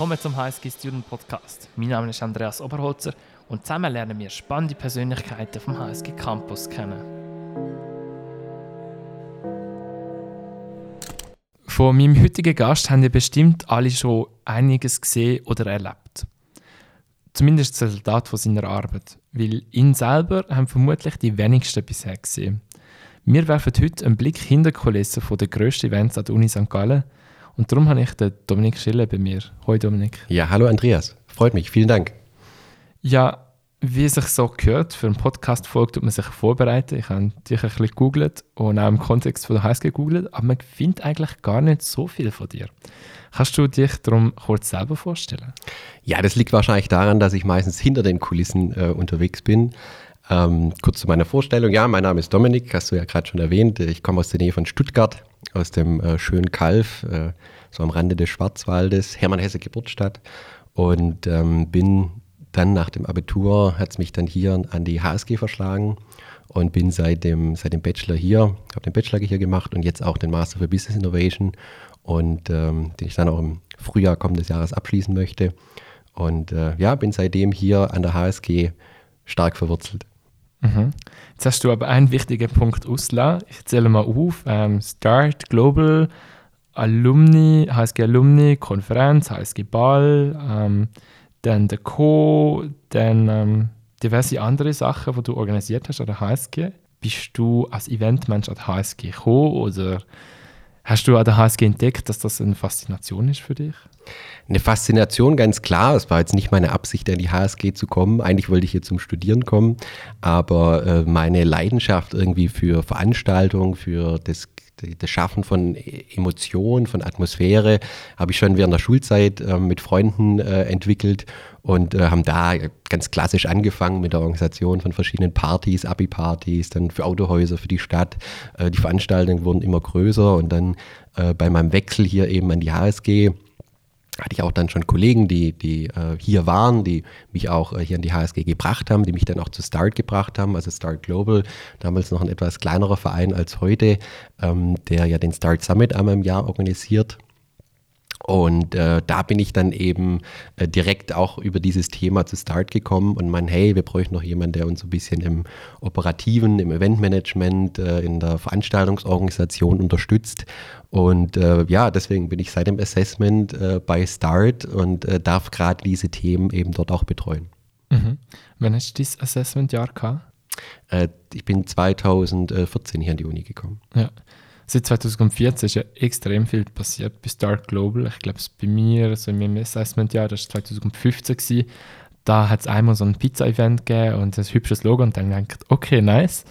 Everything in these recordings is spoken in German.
Willkommen zum HSG Student Podcast. Mein Name ist Andreas Oberholzer und zusammen lernen wir spannende Persönlichkeiten vom HSG Campus kennen. Von meinem heutigen Gast haben ihr bestimmt alle schon einiges gesehen oder erlebt. Zumindest das Resultat von seiner Arbeit, weil ihn selber haben vermutlich die wenigsten bisher gesehen. Wir werfen heute einen Blick hinter die Kulissen der grössten Events an der Uni St. Gallen und darum habe ich den Dominik Schiller bei mir. Hoi Dominik. Ja, hallo Andreas. Freut mich. Vielen Dank. Ja, wie es sich so gehört, für einen Podcast-Folge tut man sich vorbereiten. Ich habe dich ein bisschen gegoogelt und auch im Kontext von der HSG gegoogelt, aber man findet eigentlich gar nicht so viel von dir. Kannst du dich darum kurz selber vorstellen? Ja, das liegt wahrscheinlich daran, dass ich meistens hinter den Kulissen äh, unterwegs bin. Ähm, kurz zu meiner Vorstellung. Ja, mein Name ist Dominik, hast du ja gerade schon erwähnt. Ich komme aus der Nähe von Stuttgart, aus dem äh, schönen Kalf, äh, so am Rande des Schwarzwaldes, Hermann Hesse Geburtsstadt. Und ähm, bin dann nach dem Abitur, hat es mich dann hier an die HSG verschlagen und bin seit dem, seit dem Bachelor hier, habe den Bachelor hier gemacht und jetzt auch den Master für Business Innovation und ähm, den ich dann auch im Frühjahr kommendes Jahres abschließen möchte. Und äh, ja, bin seitdem hier an der HSG stark verwurzelt. Mhm. Jetzt hast du aber einen wichtigen Punkt ausgelassen. Ich zähle mal auf. Ähm, Start Global, Alumni, HSG Alumni, Konferenz, HSG Ball, ähm, dann der Co., dann ähm, diverse andere Sachen, die du organisiert hast an der HSG. Bist du als Eventmensch an der HSG gekommen oder hast du an der HSG entdeckt, dass das eine Faszination ist für dich? Eine Faszination, ganz klar. Es war jetzt nicht meine Absicht, an die HSG zu kommen. Eigentlich wollte ich hier zum Studieren kommen, aber äh, meine Leidenschaft irgendwie für Veranstaltungen, für das das Schaffen von Emotionen, von Atmosphäre habe ich schon während der Schulzeit äh, mit Freunden äh, entwickelt und äh, haben da ganz klassisch angefangen mit der Organisation von verschiedenen Partys, Abi-Partys, dann für Autohäuser, für die Stadt. Äh, die Veranstaltungen wurden immer größer und dann äh, bei meinem Wechsel hier eben an die HSG hatte ich auch dann schon Kollegen, die, die äh, hier waren, die mich auch äh, hier in die HSG gebracht haben, die mich dann auch zu Start gebracht haben, also Start Global, damals noch ein etwas kleinerer Verein als heute, ähm, der ja den Start Summit einmal im Jahr organisiert. Und äh, da bin ich dann eben äh, direkt auch über dieses Thema zu Start gekommen und mein, hey, wir bräuchten noch jemanden, der uns so ein bisschen im Operativen, im Eventmanagement, äh, in der Veranstaltungsorganisation unterstützt. Und äh, ja, deswegen bin ich seit dem Assessment äh, bei Start und äh, darf gerade diese Themen eben dort auch betreuen. Mhm. Wann hast du dieses Assessment-Jahr gehabt? ich bin 2014 hier an die Uni gekommen. Ja. Seit 2014 ist ja extrem viel passiert bei Start Global. Ich glaube, bei mir, also in meinem Assessment-Jahr, das war 2015, gewesen, da hat es einmal so ein Pizza-Event gegeben und ein hübsches Logo und dann denkt, okay, nice.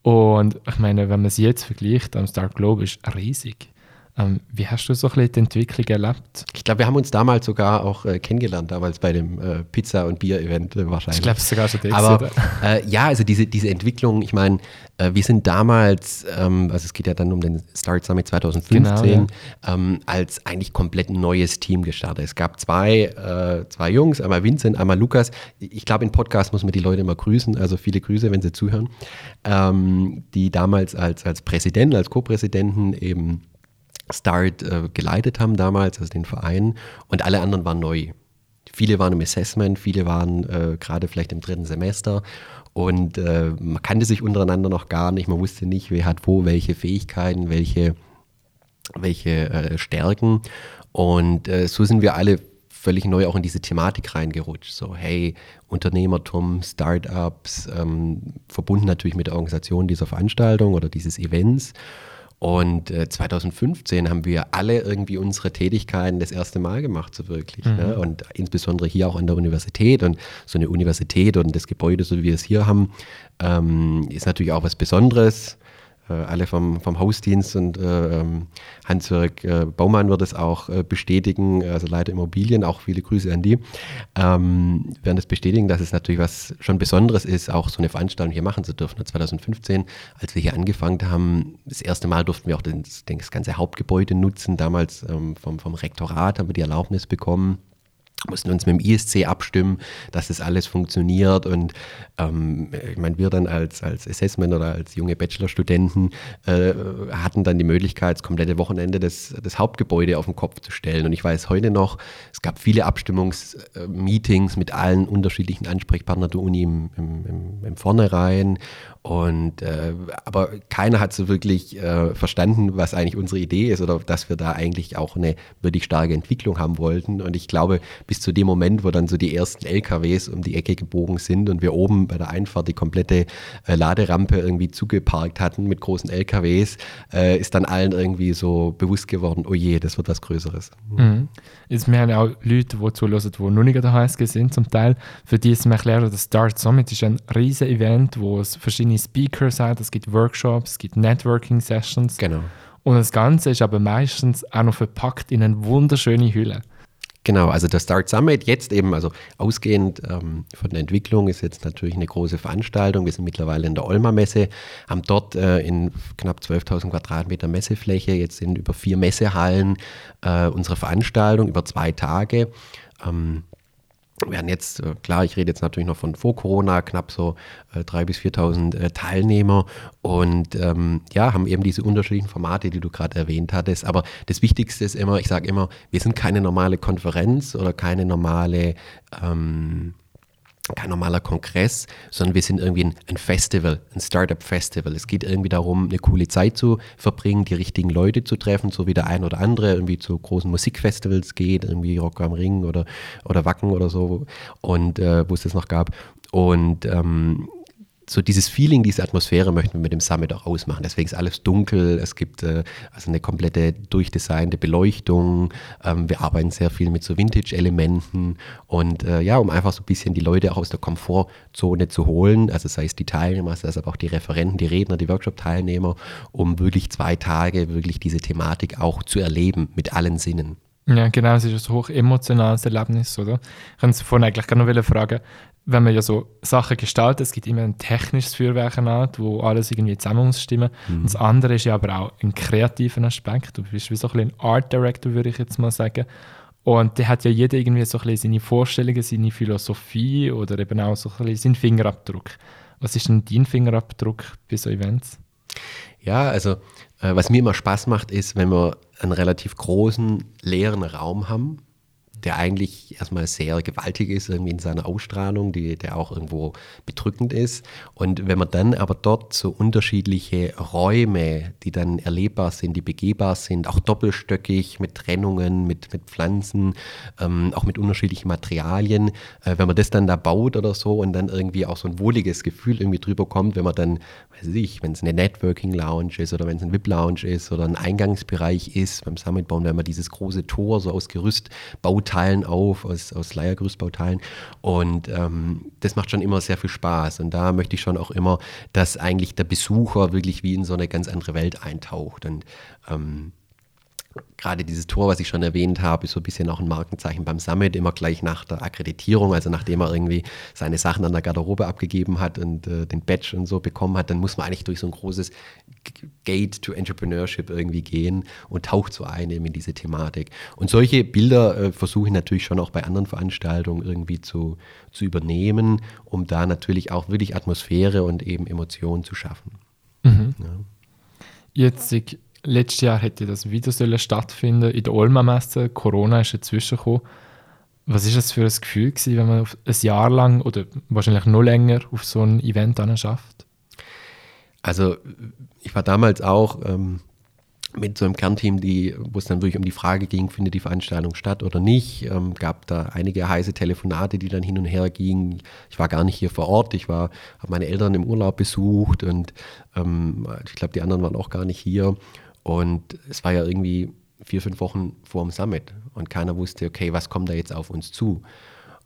Und ich meine, wenn man es jetzt vergleicht, Start Global ist riesig. Ähm, wie hast du so ein bisschen die Entwicklung erlebt? Ich glaube, wir haben uns damals sogar auch äh, kennengelernt, damals bei dem äh, Pizza- und Bier-Event äh, wahrscheinlich. Ich glaube, es sogar schon Aber äh, ja, also diese, diese Entwicklung, ich meine, äh, wir sind damals, ähm, also es geht ja dann um den Start Summit 2015, genau, ja. ähm, als eigentlich komplett neues Team gestartet. Es gab zwei, äh, zwei Jungs, einmal Vincent, einmal Lukas. Ich glaube, im Podcast muss man die Leute immer grüßen, also viele Grüße, wenn sie zuhören, ähm, die damals als, als Präsidenten, als Co-Präsidenten eben Start äh, geleitet haben damals, also den Verein, und alle anderen waren neu. Viele waren im Assessment, viele waren äh, gerade vielleicht im dritten Semester und äh, man kannte sich untereinander noch gar nicht, man wusste nicht, wer hat wo welche Fähigkeiten, welche, welche äh, Stärken. Und äh, so sind wir alle völlig neu auch in diese Thematik reingerutscht. So, hey, Unternehmertum, Startups, ähm, verbunden natürlich mit der Organisation dieser Veranstaltung oder dieses Events. Und äh, 2015 haben wir alle irgendwie unsere Tätigkeiten das erste Mal gemacht, so wirklich. Ne? Mhm. Ne? Und insbesondere hier auch an der Universität. Und so eine Universität und das Gebäude, so wie wir es hier haben, ähm, ist natürlich auch was Besonderes. Äh, alle vom, vom Hausdienst und äh, ähm, Hans-Jörg äh, Baumann wird es auch äh, bestätigen, also Leiter Immobilien, auch viele Grüße an die, ähm, werden es bestätigen, dass es natürlich was schon Besonderes ist, auch so eine Veranstaltung hier machen zu dürfen. 2015, als wir hier angefangen haben, das erste Mal durften wir auch das, das ganze Hauptgebäude nutzen. Damals ähm, vom, vom Rektorat haben wir die Erlaubnis bekommen. Mussten uns mit dem ISC abstimmen, dass das alles funktioniert. Und ähm, ich meine, wir dann als, als Assessment oder als junge Bachelorstudenten äh, hatten dann die Möglichkeit, das komplette Wochenende das, das Hauptgebäude auf den Kopf zu stellen. Und ich weiß heute noch, es gab viele Abstimmungsmeetings mit allen unterschiedlichen Ansprechpartnern der Uni im, im, im, im Vornherein. Und äh, aber keiner hat so wirklich äh, verstanden, was eigentlich unsere Idee ist oder dass wir da eigentlich auch eine wirklich starke Entwicklung haben wollten. Und ich glaube, bis zu dem Moment, wo dann so die ersten LKWs um die Ecke gebogen sind und wir oben bei der Einfahrt die komplette äh, Laderampe irgendwie zugeparkt hatten mit großen LKWs, äh, ist dann allen irgendwie so bewusst geworden, oh je, das wird was Größeres. Mhm. Jetzt, wir haben auch Leute, die zuhören, die noch nicht an der HSG sind, zum Teil. Für die ist mir erklären, das Start Summit ist ein riesiges Event, wo es verschiedene verschiedene Speakers hat, es gibt Workshops, es gibt Networking-Sessions. Genau. Und das Ganze ist aber meistens auch noch verpackt in eine wunderschöne Hülle. Genau, also der Start Summit jetzt eben, also ausgehend ähm, von der Entwicklung, ist jetzt natürlich eine große Veranstaltung. Wir sind mittlerweile in der Olma Messe, haben dort äh, in knapp 12.000 Quadratmeter Messefläche, jetzt in über vier Messehallen äh, unsere Veranstaltung über zwei Tage. Ähm, wir haben jetzt, äh, klar, ich rede jetzt natürlich noch von vor Corona, knapp so äh, 3.000 bis 4.000 äh, Teilnehmer und ähm, ja, haben eben diese unterschiedlichen Formate, die du gerade erwähnt hattest. Aber das Wichtigste ist immer, ich sage immer, wir sind keine normale Konferenz oder keine normale ähm, kein normaler Kongress, sondern wir sind irgendwie ein, Festival, ein Startup-Festival. Es geht irgendwie darum, eine coole Zeit zu verbringen, die richtigen Leute zu treffen, so wie der ein oder andere irgendwie zu großen Musikfestivals geht, irgendwie Rock am Ring oder, oder Wacken oder so, und äh, wo es das noch gab. Und ähm, so dieses Feeling, diese Atmosphäre möchten wir mit dem Summit auch ausmachen. Deswegen ist alles dunkel, es gibt äh, also eine komplette durchdesignte Beleuchtung, ähm, wir arbeiten sehr viel mit so Vintage-Elementen und äh, ja, um einfach so ein bisschen die Leute auch aus der Komfortzone zu holen, also sei es die Teilnehmer, sei es aber auch die Referenten, die Redner, die Workshop-Teilnehmer, um wirklich zwei Tage wirklich diese Thematik auch zu erleben mit allen Sinnen. Ja, genau, es ist ein hoch emotionales Erlebnis, oder? Ich kann vorhin eigentlich gerne noch fragen, wenn man ja so Sachen gestaltet, es gibt immer ein technisches Feuerwerk wo alles irgendwie zusammen muss stimmen. Mhm. Und das andere ist ja aber auch ein kreativer Aspekt. Du bist wie so ein, ein Art Director, würde ich jetzt mal sagen. Und der hat ja jeder irgendwie so ein seine Vorstellungen, seine Philosophie oder eben auch so ein seinen Fingerabdruck. Was ist denn dein Fingerabdruck bei so Events? Ja, also was mir immer Spaß macht, ist, wenn wir einen relativ großen leeren Raum haben der eigentlich erstmal sehr gewaltig ist, irgendwie in seiner Ausstrahlung, die, der auch irgendwo bedrückend ist. Und wenn man dann aber dort so unterschiedliche Räume, die dann erlebbar sind, die begehbar sind, auch doppelstöckig mit Trennungen, mit, mit Pflanzen, ähm, auch mit unterschiedlichen Materialien, äh, wenn man das dann da baut oder so und dann irgendwie auch so ein wohliges Gefühl irgendwie drüber kommt, wenn man dann, weiß ich, wenn es eine Networking Lounge ist oder wenn es ein VIP Lounge ist oder ein Eingangsbereich ist beim Summit bauen, wenn man dieses große Tor so aus Gerüst baut, Teilen auf, aus, aus Leiergerüstbauteilen. Und ähm, das macht schon immer sehr viel Spaß. Und da möchte ich schon auch immer, dass eigentlich der Besucher wirklich wie in so eine ganz andere Welt eintaucht. Und ähm, gerade dieses Tor, was ich schon erwähnt habe, ist so ein bisschen auch ein Markenzeichen beim Summit, immer gleich nach der Akkreditierung, also nachdem er irgendwie seine Sachen an der Garderobe abgegeben hat und äh, den Badge und so bekommen hat, dann muss man eigentlich durch so ein großes Gate to Entrepreneurship irgendwie gehen und taucht so ein eben in diese Thematik. Und solche Bilder äh, versuche ich natürlich schon auch bei anderen Veranstaltungen irgendwie zu, zu übernehmen, um da natürlich auch wirklich Atmosphäre und eben Emotionen zu schaffen. Mhm. Ja. Jetzt letztes Jahr hätte das wieder sollen stattfinden in der Olma-Messe. Corona ist dazwischen gekommen. Was ist das für ein Gefühl gewesen, wenn man ein Jahr lang oder wahrscheinlich noch länger auf so ein Event schafft? Also ich war damals auch ähm, mit so einem Kernteam, die, wo es dann wirklich um die Frage ging, findet die Veranstaltung statt oder nicht. Ähm, gab da einige heiße Telefonate, die dann hin und her gingen. Ich war gar nicht hier vor Ort. Ich habe meine Eltern im Urlaub besucht und ähm, ich glaube, die anderen waren auch gar nicht hier. Und es war ja irgendwie vier, fünf Wochen vor dem Summit und keiner wusste, okay, was kommt da jetzt auf uns zu?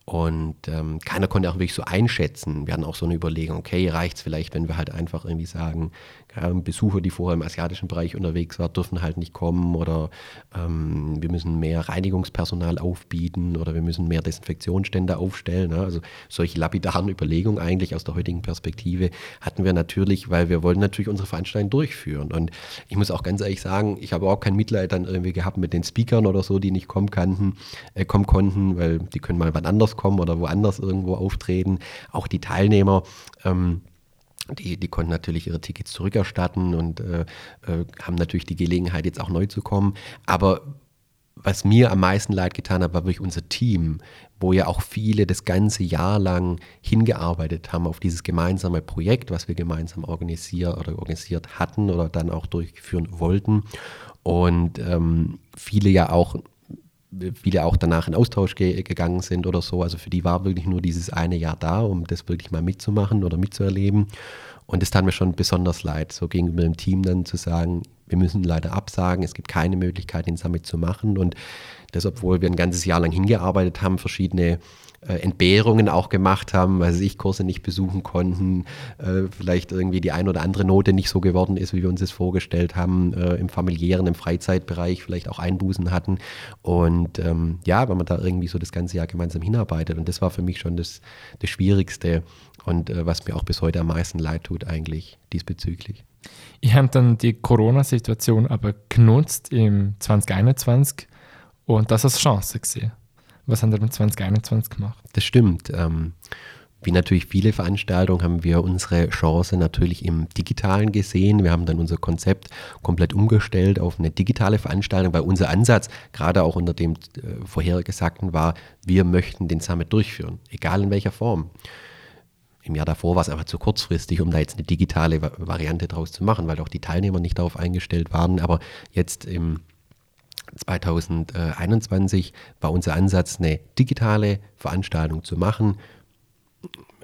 Und ähm, keiner konnte auch wirklich so einschätzen. Wir hatten auch so eine Überlegung, okay, reicht es vielleicht, wenn wir halt einfach irgendwie sagen, Besucher, die vorher im asiatischen Bereich unterwegs waren, dürfen halt nicht kommen oder ähm, wir müssen mehr Reinigungspersonal aufbieten oder wir müssen mehr Desinfektionsstände aufstellen. Ne? Also solche lapidaren Überlegungen eigentlich aus der heutigen Perspektive hatten wir natürlich, weil wir wollten natürlich unsere Veranstaltung durchführen. Und ich muss auch ganz ehrlich sagen, ich habe auch kein Mitleid dann irgendwie gehabt mit den Speakern oder so, die nicht kommen kannten, äh, kommen konnten, weil die können mal wann anders kommen oder woanders irgendwo auftreten. Auch die Teilnehmer. Ähm, die, die konnten natürlich ihre Tickets zurückerstatten und äh, äh, haben natürlich die Gelegenheit, jetzt auch neu zu kommen. Aber was mir am meisten leid getan hat, war wirklich unser Team, wo ja auch viele das ganze Jahr lang hingearbeitet haben auf dieses gemeinsame Projekt, was wir gemeinsam organisiert oder organisiert hatten oder dann auch durchführen wollten. Und ähm, viele ja auch viele auch danach in Austausch ge gegangen sind oder so. Also für die war wirklich nur dieses eine Jahr da, um das wirklich mal mitzumachen oder mitzuerleben. Und es tat mir schon besonders leid, so gegenüber dem Team dann zu sagen, wir müssen leider absagen, es gibt keine Möglichkeit, den Summit zu machen. Und das, obwohl wir ein ganzes Jahr lang hingearbeitet haben, verschiedene äh, Entbehrungen auch gemacht haben, weil ich Kurse nicht besuchen konnten, äh, vielleicht irgendwie die ein oder andere Note nicht so geworden ist, wie wir uns das vorgestellt haben, äh, im familiären, im Freizeitbereich vielleicht auch Einbußen hatten. Und ähm, ja, wenn man da irgendwie so das ganze Jahr gemeinsam hinarbeitet. Und das war für mich schon das, das Schwierigste und äh, was mir auch bis heute am meisten leid tut eigentlich diesbezüglich. Ich habe dann die Corona-Situation aber genutzt im 2021 und das als Chance gesehen. Was haben wir mit 2021 gemacht? Das stimmt. Ähm, wie natürlich viele Veranstaltungen haben wir unsere Chance natürlich im Digitalen gesehen. Wir haben dann unser Konzept komplett umgestellt auf eine digitale Veranstaltung, weil unser Ansatz gerade auch unter dem äh, vorhergesagten war, wir möchten den Summit durchführen, egal in welcher Form. Im Jahr davor war es aber zu kurzfristig, um da jetzt eine digitale Variante draus zu machen, weil auch die Teilnehmer nicht darauf eingestellt waren. Aber jetzt im 2021 war unser Ansatz, eine digitale Veranstaltung zu machen.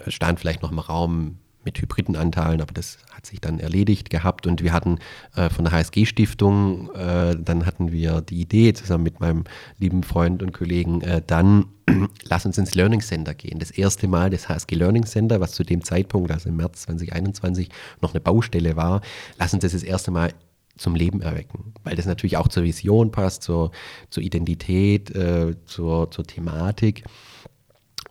Stand vielleicht noch im Raum mit hybriden Anteilen, aber das hat sich dann erledigt gehabt und wir hatten äh, von der HSG-Stiftung, äh, dann hatten wir die Idee zusammen mit meinem lieben Freund und Kollegen, äh, dann lass uns ins Learning Center gehen. Das erste Mal das HSG Learning Center, was zu dem Zeitpunkt, also im März 2021, noch eine Baustelle war, lass uns das das erste Mal zum Leben erwecken, weil das natürlich auch zur Vision passt, zur, zur Identität, äh, zur, zur Thematik.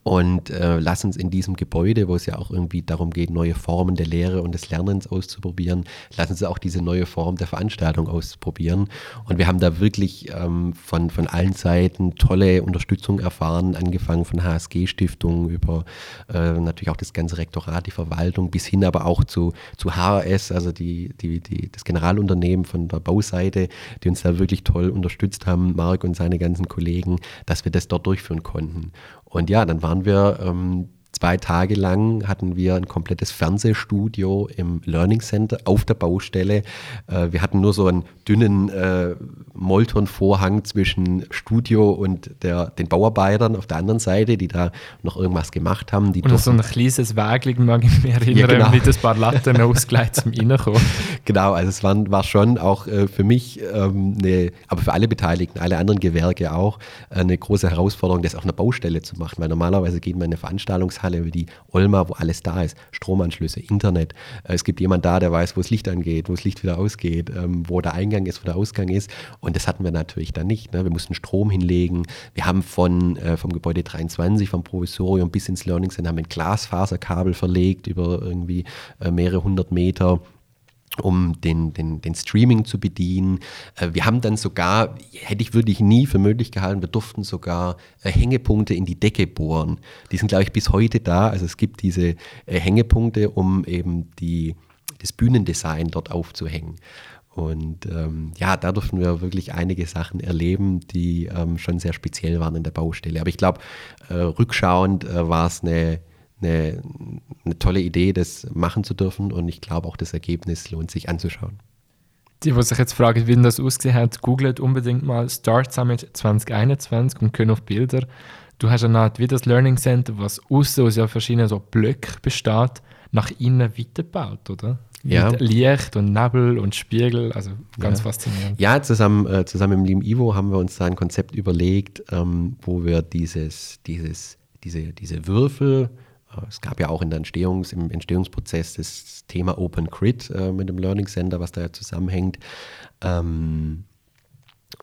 Und äh, lass uns in diesem Gebäude, wo es ja auch irgendwie darum geht, neue Formen der Lehre und des Lernens auszuprobieren, lass uns auch diese neue Form der Veranstaltung ausprobieren. Und wir haben da wirklich ähm, von, von allen Seiten tolle Unterstützung erfahren, angefangen von HSG-Stiftungen über äh, natürlich auch das ganze Rektorat, die Verwaltung, bis hin aber auch zu, zu HRS, also die, die, die, das Generalunternehmen von der Bauseite, die uns da wirklich toll unterstützt haben, Marc und seine ganzen Kollegen, dass wir das dort durchführen konnten. Und ja, dann waren wir ähm, zwei Tage lang hatten wir ein komplettes Fernsehstudio im Learning Center auf der Baustelle. Äh, wir hatten nur so einen dünnen äh, Molton-Vorhang zwischen Studio und der, den Bauarbeitern auf der anderen Seite, die da noch irgendwas gemacht haben. Die und so ein kleines Weg, mag ich mich erinnern, ja, genau. mit ein paar Latten ausgeleitet zum Reinkommen. Genau, also es war, war schon auch äh, für mich, ähm, eine, aber für alle Beteiligten, alle anderen Gewerke auch, äh, eine große Herausforderung, das auf einer Baustelle zu machen, weil normalerweise geht man in eine Veranstaltungshalle Halle wie die Olma, wo alles da ist, Stromanschlüsse, Internet. Äh, es gibt jemand da, der weiß, wo das Licht angeht, wo das Licht wieder ausgeht, ähm, wo der Eingang ist, wo der Ausgang ist. Und das hatten wir natürlich dann nicht. Ne? Wir mussten Strom hinlegen. Wir haben von, äh, vom Gebäude 23, vom Provisorium bis ins Learning Center, haben ein Glasfaserkabel verlegt über irgendwie äh, mehrere hundert Meter um den, den, den Streaming zu bedienen. Äh, wir haben dann sogar, hätte ich wirklich nie für möglich gehalten, wir durften sogar äh, Hängepunkte in die Decke bohren. Die sind, glaube ich, bis heute da. Also es gibt diese äh, Hängepunkte, um eben die, das Bühnendesign dort aufzuhängen. Und ähm, ja, da durften wir wirklich einige Sachen erleben, die ähm, schon sehr speziell waren in der Baustelle. Aber ich glaube, äh, rückschauend äh, war es eine eine, eine tolle Idee, das machen zu dürfen und ich glaube auch das Ergebnis lohnt sich anzuschauen. Die, die sich jetzt fragen, wie das ausgesehen hat, googelt unbedingt mal Start Summit 2021 und können auf Bilder. Du hast eine Art wie das Learning Center, was außen aus ja verschiedenen so Blöcken besteht, nach innen weitergebaut, oder? Ja. Mit Licht und Nebel und Spiegel, also ganz ja. faszinierend. Ja, zusammen, äh, zusammen im lieben Ivo haben wir uns da ein Konzept überlegt, ähm, wo wir dieses, dieses diese, diese Würfel, es gab ja auch in der Entstehungs-, im Entstehungsprozess das Thema Open Grid äh, mit dem Learning Center, was da ja zusammenhängt. Ähm,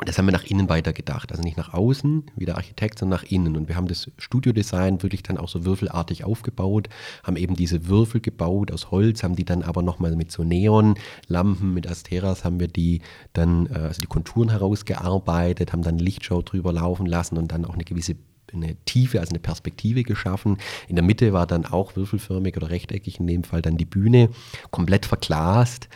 das haben wir nach innen weitergedacht. Also nicht nach außen, wie der Architekt, sondern nach innen. Und wir haben das Studiodesign wirklich dann auch so würfelartig aufgebaut, haben eben diese Würfel gebaut aus Holz, haben die dann aber nochmal mit so Neonlampen, mit Asteras haben wir die dann, äh, also die Konturen herausgearbeitet, haben dann Lichtshow drüber laufen lassen und dann auch eine gewisse eine Tiefe, also eine Perspektive geschaffen. In der Mitte war dann auch würfelförmig oder rechteckig, in dem Fall dann die Bühne, komplett verglast.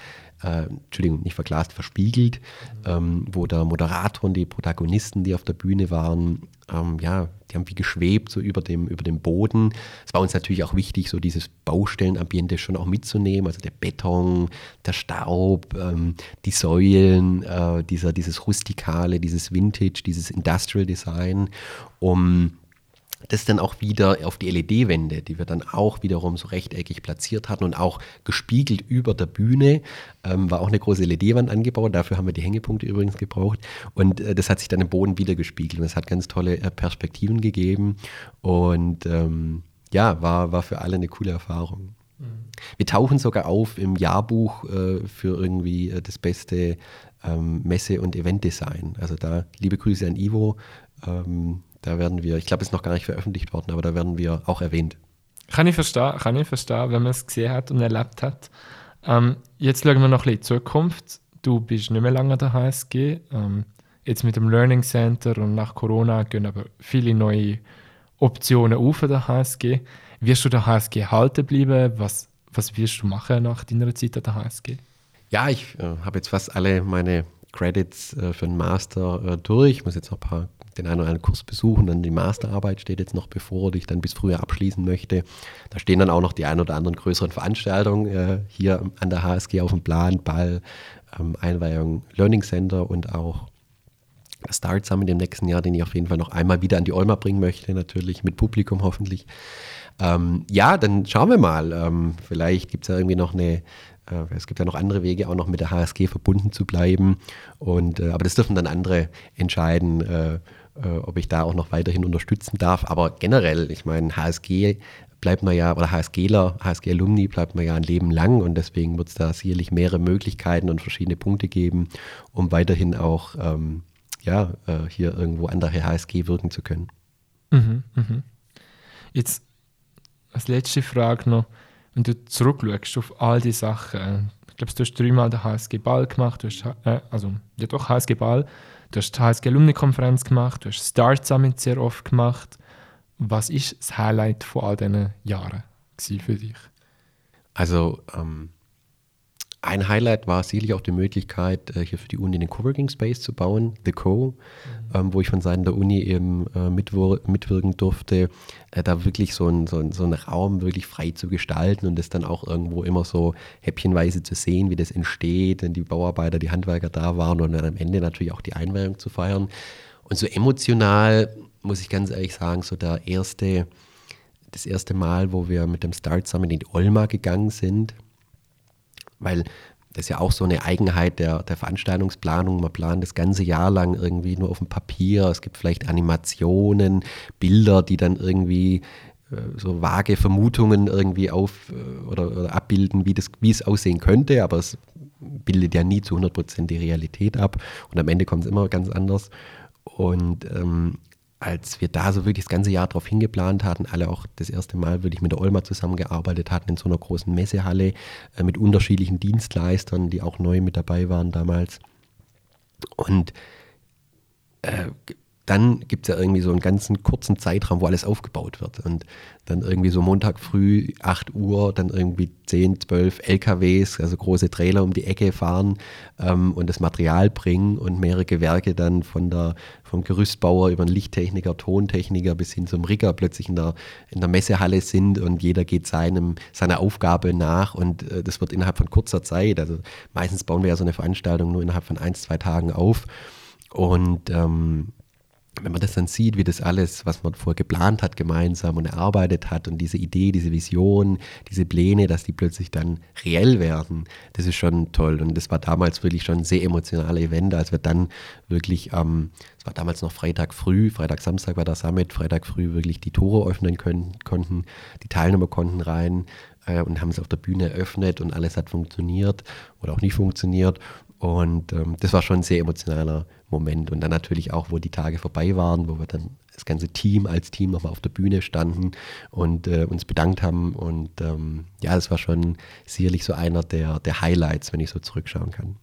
Äh, Entschuldigung, nicht verglast, verspiegelt, ähm, wo der Moderator und die Protagonisten, die auf der Bühne waren, ähm, ja, die haben wie geschwebt so über dem, über dem Boden. Es war uns natürlich auch wichtig, so dieses Baustellenambiente schon auch mitzunehmen, also der Beton, der Staub, ähm, die Säulen, äh, dieser, dieses Rustikale, dieses Vintage, dieses Industrial Design, um das dann auch wieder auf die LED-Wände, die wir dann auch wiederum so rechteckig platziert hatten und auch gespiegelt über der Bühne, ähm, war auch eine große LED-Wand angebaut. Dafür haben wir die Hängepunkte übrigens gebraucht. Und äh, das hat sich dann im Boden wieder gespiegelt. Und es hat ganz tolle äh, Perspektiven gegeben. Und ähm, ja, war, war für alle eine coole Erfahrung. Mhm. Wir tauchen sogar auf im Jahrbuch äh, für irgendwie äh, das beste ähm, Messe- und Eventdesign. Also da liebe Grüße an Ivo. Ähm, da werden wir, ich glaube, es ist noch gar nicht veröffentlicht worden, aber da werden wir auch erwähnt. Kann ich verstehen, kann ich verstehen, wenn man es gesehen hat und erlebt hat. Ähm, jetzt schauen wir noch ein bisschen in die Zukunft. Du bist nicht mehr lange an der HSG. Ähm, jetzt mit dem Learning Center und nach Corona gehen aber viele neue Optionen auf an der HSG. Wirst du der HSG halten bleiben? Was, was wirst du machen nach deiner Zeit an der HSG? Ja, ich äh, habe jetzt fast alle meine Credits äh, für den Master äh, durch. Ich muss jetzt noch ein paar den einen oder anderen Kurs besuchen. Dann die Masterarbeit steht jetzt noch bevor, die ich dann bis früher abschließen möchte. Da stehen dann auch noch die ein oder anderen größeren Veranstaltungen äh, hier an der HSG auf dem Plan, Ball, ähm, Einweihung Learning Center und auch Start Summit im nächsten Jahr, den ich auf jeden Fall noch einmal wieder an die Olma bringen möchte, natürlich mit Publikum hoffentlich. Ähm, ja, dann schauen wir mal. Ähm, vielleicht gibt es ja irgendwie noch eine, äh, es gibt ja noch andere Wege, auch noch mit der HSG verbunden zu bleiben. Und, äh, aber das dürfen dann andere entscheiden, äh, äh, ob ich da auch noch weiterhin unterstützen darf. Aber generell, ich meine, HSG bleibt man ja, oder HSGler, HSG-Alumni bleibt man ja ein Leben lang und deswegen wird es da sicherlich mehrere Möglichkeiten und verschiedene Punkte geben, um weiterhin auch ähm, ja, äh, hier irgendwo an der HSG wirken zu können. Mhm, mh. Jetzt als letzte Frage noch, wenn du zurückschaust auf all die Sachen, ich glaube, du hast dreimal den HSG Ball gemacht, du hast, äh, also ja doch HSG Ball, Du hast die HSG Alumni-Konferenz gemacht, du hast Start Summit sehr oft gemacht. Was ist das Highlight von all diesen Jahren für dich? Also ähm, ein Highlight war sicherlich auch die Möglichkeit, äh, hier für die Uni den Coworking Space zu bauen, The Co, mhm. ähm, wo ich von Seiten der Uni eben äh, mitwir mitwirken durfte, äh, da wirklich so, ein, so, ein, so einen Raum wirklich frei zu gestalten und das dann auch irgendwo immer so häppchenweise zu sehen, wie das entsteht, wenn die Bauarbeiter, die Handwerker da waren und dann am Ende natürlich auch die Einweihung zu feiern. Und so emotional, muss ich ganz ehrlich sagen, so der erste, das erste Mal, wo wir mit dem Start Summit in die Olma gegangen sind, weil das ist ja auch so eine Eigenheit der, der Veranstaltungsplanung. Man plant das ganze Jahr lang irgendwie nur auf dem Papier. Es gibt vielleicht Animationen, Bilder, die dann irgendwie äh, so vage Vermutungen irgendwie auf äh, oder, oder, abbilden, wie, das, wie es aussehen könnte, aber es bildet ja nie zu 100% die Realität ab und am Ende kommt es immer ganz anders. Und ähm, als wir da so wirklich das ganze Jahr drauf hingeplant hatten, alle auch das erste Mal wirklich mit der Olma zusammengearbeitet hatten in so einer großen Messehalle äh, mit unterschiedlichen Dienstleistern, die auch neu mit dabei waren damals. Und äh, dann gibt es ja irgendwie so einen ganzen kurzen Zeitraum, wo alles aufgebaut wird. Und dann irgendwie so Montag früh, 8 Uhr, dann irgendwie 10, 12 LKWs, also große Trailer um die Ecke fahren ähm, und das Material bringen und mehrere Gewerke dann von der, vom Gerüstbauer über den Lichttechniker, Tontechniker bis hin zum Rigger plötzlich in der, in der Messehalle sind und jeder geht seinem, seiner Aufgabe nach und äh, das wird innerhalb von kurzer Zeit, also meistens bauen wir ja so eine Veranstaltung nur innerhalb von ein, zwei Tagen auf und ähm, wenn man das dann sieht, wie das alles, was man vorher geplant hat, gemeinsam und erarbeitet hat und diese Idee, diese Vision, diese Pläne, dass die plötzlich dann reell werden, das ist schon toll. Und das war damals wirklich schon ein sehr emotionales Event, als wir dann wirklich ähm, es war damals noch Freitag früh, Freitag, Samstag war der Summit, Freitag früh wirklich die Tore öffnen können, konnten, die Teilnehmer konnten rein äh, und haben es auf der Bühne eröffnet und alles hat funktioniert oder auch nicht funktioniert. Und ähm, das war schon ein sehr emotionaler Moment. Und dann natürlich auch, wo die Tage vorbei waren, wo wir dann das ganze Team als Team nochmal auf der Bühne standen und äh, uns bedankt haben. Und ähm, ja, das war schon sicherlich so einer der, der Highlights, wenn ich so zurückschauen kann.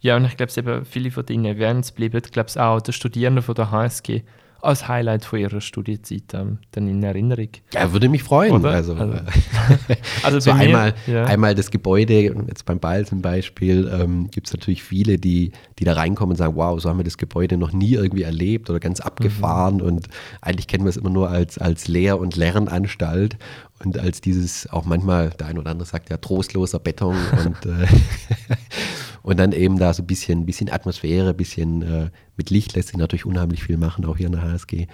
Ja, und ich glaube, viele von den Events bleiben, glaube ich, auch der Studierenden von der HSG als Highlight von ihrer Studiezeit ähm, dann in Erinnerung. Ja, würde mich freuen. Oder? Also, also, also so einmal, ja. einmal das Gebäude, jetzt beim Ball zum Beispiel, ähm, gibt es natürlich viele, die, die da reinkommen und sagen, wow, so haben wir das Gebäude noch nie irgendwie erlebt oder ganz abgefahren mhm. und eigentlich kennen wir es immer nur als, als Lehr- und Lernanstalt und als dieses auch manchmal, der ein oder andere sagt ja, trostloser Beton und äh, Und dann eben da so ein bisschen, bisschen Atmosphäre, ein bisschen äh, mit Licht lässt sich natürlich unheimlich viel machen, auch hier in der HSG.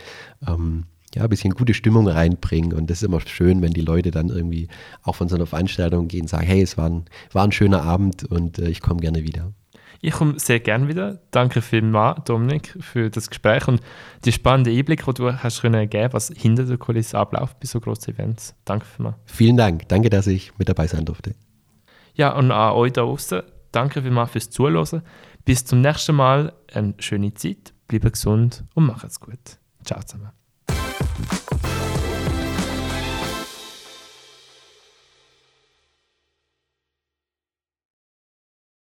Ähm, ja, ein bisschen gute Stimmung reinbringen. Und das ist immer schön, wenn die Leute dann irgendwie auch von so einer Veranstaltung gehen und sagen, hey, es war ein, war ein schöner Abend und äh, ich komme gerne wieder. Ich komme sehr gerne wieder. Danke vielmals, Dominik, für das Gespräch und die spannende Einblick, die du hast können geben, was hinter der Kulisse abläuft bei so großen Events. Danke vielmals. Vielen Dank. Danke, dass ich mit dabei sein durfte. Ja, und an euch da draußen, danke vielmals fürs Zuhören. Bis zum nächsten Mal. Eine schöne Zeit, bleibt gesund und macht's gut. Ciao zusammen.